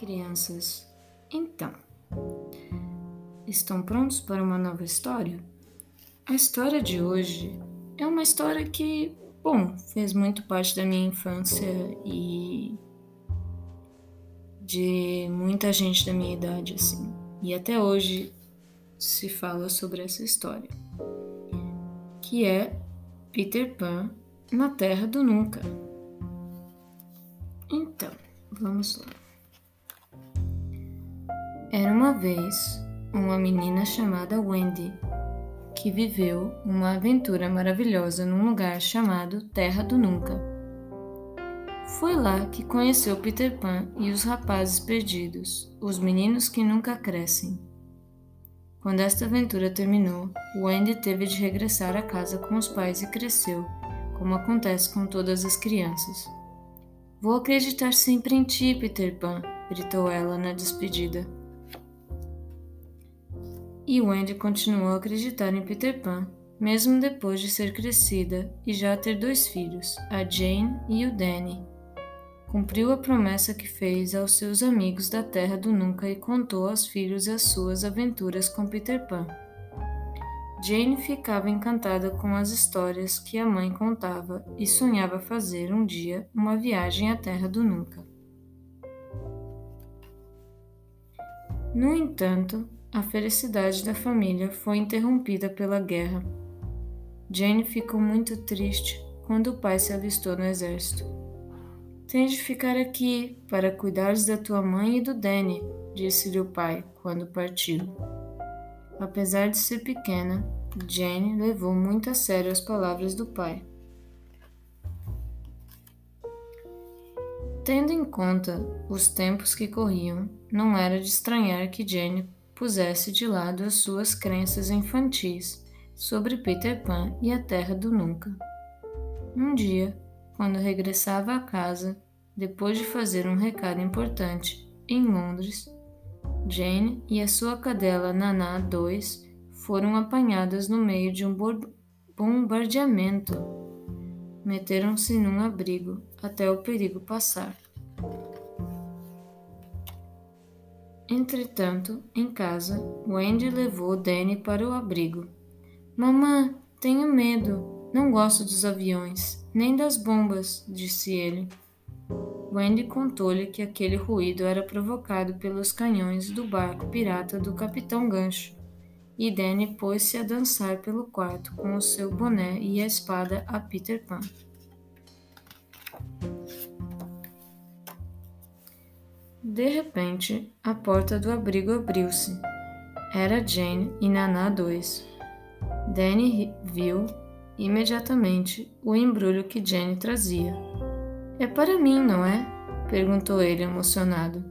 crianças. Então, estão prontos para uma nova história? A história de hoje é uma história que, bom, fez muito parte da minha infância e de muita gente da minha idade, assim. E até hoje se fala sobre essa história, que é Peter Pan na Terra do Nunca. Então, vamos lá. Era uma vez uma menina chamada Wendy que viveu uma aventura maravilhosa num lugar chamado Terra do Nunca. Foi lá que conheceu Peter Pan e os rapazes perdidos, os meninos que nunca crescem. Quando esta aventura terminou, Wendy teve de regressar à casa com os pais e cresceu, como acontece com todas as crianças. Vou acreditar sempre em ti, Peter Pan, gritou ela na despedida. E Wendy continuou a acreditar em Peter Pan, mesmo depois de ser crescida e já ter dois filhos, a Jane e o Danny. Cumpriu a promessa que fez aos seus amigos da Terra do Nunca e contou aos filhos as suas aventuras com Peter Pan. Jane ficava encantada com as histórias que a mãe contava e sonhava fazer um dia uma viagem à Terra do Nunca. No entanto, a felicidade da família foi interrompida pela guerra. Jane ficou muito triste quando o pai se alistou no exército. Tens de ficar aqui para cuidares da tua mãe e do Danny, disse-lhe o pai quando partiu. Apesar de ser pequena, Jane levou muito a sério as palavras do pai. Tendo em conta os tempos que corriam, não era de estranhar que Jane pusesse de lado as suas crenças infantis sobre Peter Pan e a Terra do Nunca. Um dia, quando regressava à casa, depois de fazer um recado importante em Londres, Jane e a sua cadela Naná 2 foram apanhadas no meio de um bombardeamento. Meteram-se num abrigo até o perigo passar. Entretanto, em casa, Wendy levou Danny para o abrigo. Mamã, tenho medo. Não gosto dos aviões, nem das bombas, disse ele. Wendy contou-lhe que aquele ruído era provocado pelos canhões do barco pirata do Capitão Gancho, e Danny pôs-se a dançar pelo quarto com o seu boné e a espada a Peter Pan. De repente, a porta do abrigo abriu-se. Era Jane e Naná 2. Danny viu imediatamente o embrulho que Jane trazia. É para mim, não é? perguntou ele emocionado.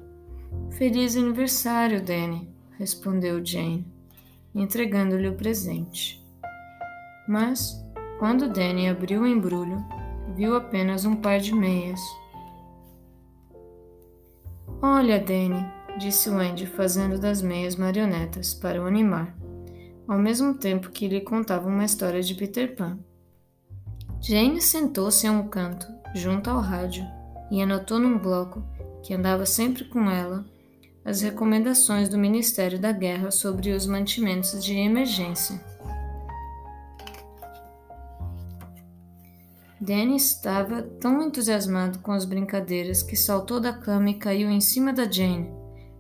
Feliz aniversário, Danny, respondeu Jane, entregando-lhe o presente. Mas, quando Danny abriu o embrulho, viu apenas um par de meias. Olha, Danny, disse Wendy, fazendo das meias marionetas para o animar, ao mesmo tempo que lhe contava uma história de Peter Pan. Jane sentou-se a um canto, junto ao rádio, e anotou num bloco, que andava sempre com ela, as recomendações do Ministério da Guerra sobre os mantimentos de emergência. Danny estava tão entusiasmado com as brincadeiras que saltou da cama e caiu em cima da Jane.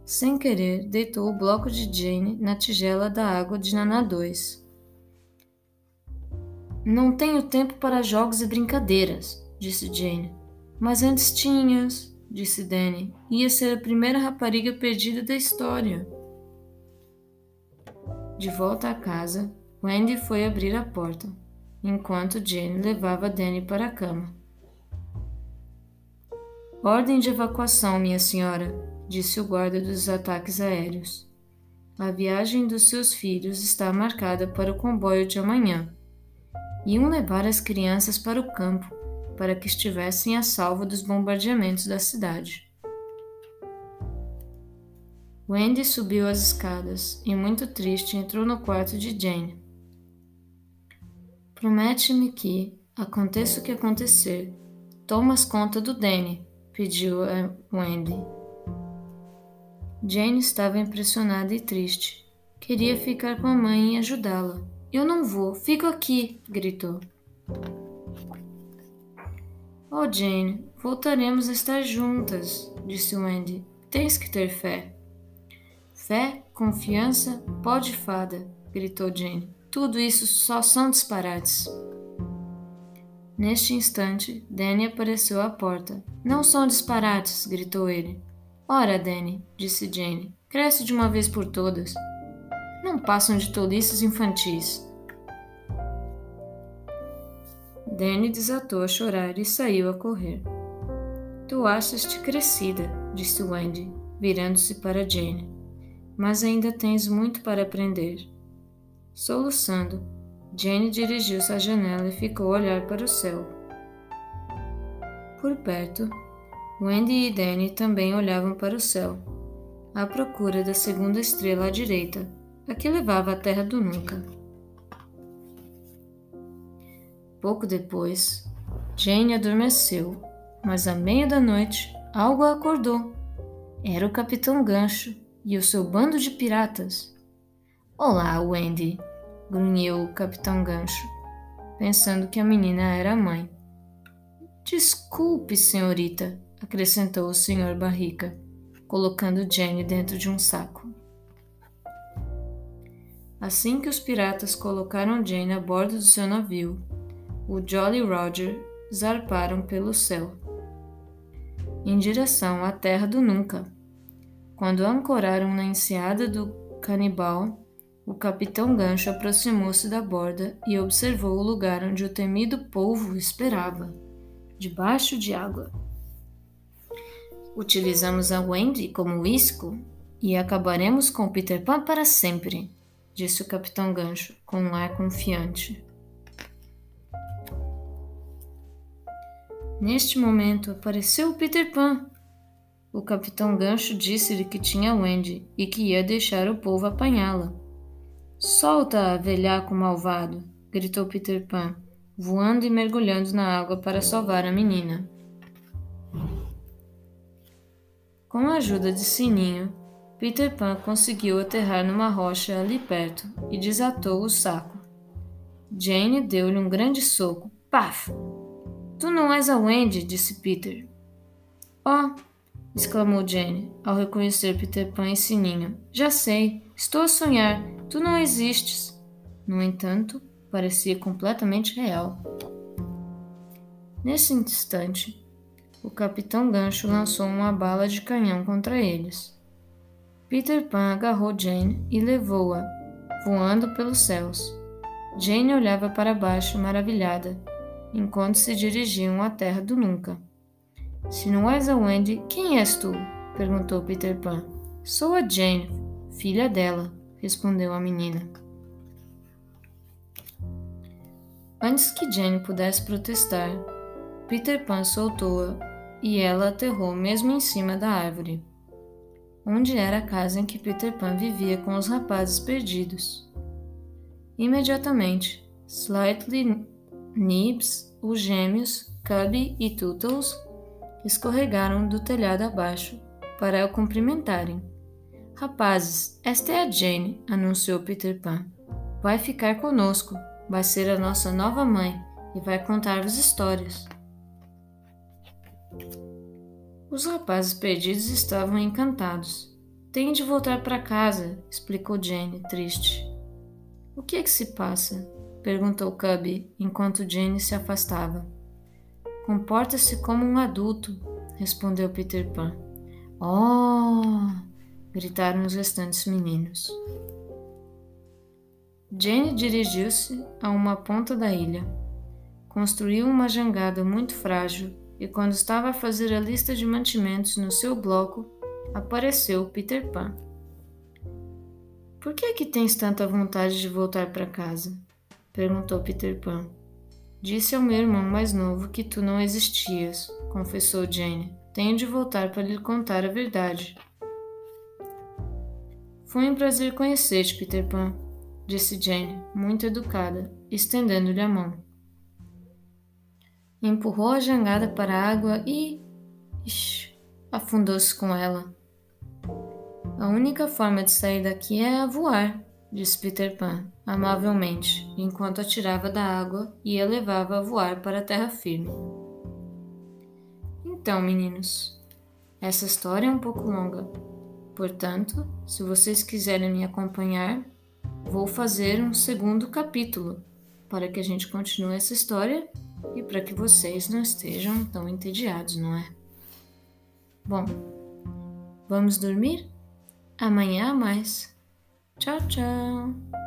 Sem querer, deitou o bloco de Jane na tigela da água de Naná 2. Não tenho tempo para jogos e brincadeiras, disse Jane. Mas antes tinhas, disse Danny. Ia ser a primeira rapariga perdida da história. De volta à casa, Wendy foi abrir a porta enquanto Jane levava Danny para a cama. Ordem de evacuação, minha senhora, disse o guarda dos ataques aéreos. A viagem dos seus filhos está marcada para o comboio de amanhã. Iam levar as crianças para o campo, para que estivessem a salvo dos bombardeamentos da cidade. Wendy subiu as escadas e, muito triste, entrou no quarto de Jane. Promete-me que, aconteça o que acontecer, tomas conta do Danny, pediu Wendy. Jane estava impressionada e triste. Queria ficar com a mãe e ajudá-la. Eu não vou, fico aqui, gritou. Oh, Jane, voltaremos a estar juntas, disse Wendy. Tens que ter fé. Fé, confiança, pó de fada, gritou Jane. Tudo isso só são disparates. Neste instante, Danny apareceu à porta. Não são disparates, gritou ele. Ora, Danny, disse Jane, cresce de uma vez por todas. Não passam de tolices infantis. Danny desatou a chorar e saiu a correr. Tu achas-te crescida, disse Wendy, virando-se para Jane. Mas ainda tens muito para aprender. Soluçando, Jane dirigiu-se à janela e ficou a olhar para o céu. Por perto, Wendy e Danny também olhavam para o céu, à procura da segunda estrela à direita, a que levava à terra do nunca. Pouco depois, Jane adormeceu, mas à meia da noite algo a acordou. Era o Capitão Gancho e o seu bando de piratas. Olá, Wendy, grunhiu o Capitão Gancho, pensando que a menina era a mãe. Desculpe, senhorita, acrescentou o Sr. Barrica, colocando Jenny dentro de um saco. Assim que os piratas colocaram Jane a bordo do seu navio, o Jolly Roger zarparam pelo céu, em direção à terra do Nunca. Quando ancoraram na enseada do Canibal, o capitão Gancho aproximou-se da borda e observou o lugar onde o temido polvo esperava, debaixo de água. Utilizamos a Wendy como isco e acabaremos com Peter Pan para sempre, disse o Capitão Gancho com um ar confiante. Neste momento apareceu o Peter Pan. O Capitão Gancho disse-lhe que tinha Wendy e que ia deixar o povo apanhá-la. Solta, velhaco malvado! gritou Peter Pan, voando e mergulhando na água para salvar a menina. Com a ajuda de Sininho, Peter Pan conseguiu aterrar numa rocha ali perto e desatou o saco. Jane deu-lhe um grande soco. Paf! Tu não és a Wendy, disse Peter. Oh! exclamou Jane, ao reconhecer Peter Pan e Sininho. Já sei, estou a sonhar. Tu não existes. No entanto, parecia completamente real. Nesse instante, o capitão Gancho lançou uma bala de canhão contra eles. Peter Pan agarrou Jane e levou-a, voando pelos céus. Jane olhava para baixo, maravilhada, enquanto se dirigiam à terra do nunca. Se não és a Wendy, quem és tu? perguntou Peter Pan. Sou a Jane, filha dela, respondeu a menina. Antes que Jane pudesse protestar, Peter Pan soltou-a e ela aterrou mesmo em cima da árvore, onde era a casa em que Peter Pan vivia com os rapazes perdidos. Imediatamente, Slightly Nibs, os gêmeos, Cubby e Tootles escorregaram do telhado abaixo para o cumprimentarem. Rapazes, esta é a Jane, anunciou Peter Pan. Vai ficar conosco, vai ser a nossa nova mãe e vai contar-vos histórias. Os rapazes perdidos estavam encantados. Tenho de voltar para casa, explicou Jane, triste. O que é que se passa? perguntou Cubby enquanto Jane se afastava. Comporta-se como um adulto, respondeu Peter Pan. Oh! Gritaram os restantes meninos. Jane dirigiu-se a uma ponta da ilha. Construiu uma jangada muito frágil e quando estava a fazer a lista de mantimentos no seu bloco, apareceu Peter Pan. Por que é que tens tanta vontade de voltar para casa? perguntou Peter Pan. Disse ao meu irmão mais novo que tu não existias, confessou Jane. Tenho de voltar para lhe contar a verdade. Foi um prazer conhecer-te, Peter Pan, disse Jane, muito educada, estendendo-lhe a mão empurrou a jangada para a água e. afundou-se com ela. A única forma de sair daqui é a voar, disse Peter Pan, amavelmente, enquanto atirava da água e a levava a voar para a terra firme. Então, meninos, essa história é um pouco longa. Portanto, se vocês quiserem me acompanhar, vou fazer um segundo capítulo para que a gente continue essa história e para que vocês não estejam tão entediados, não é? Bom, vamos dormir? Amanhã há mais. Tchau, tchau!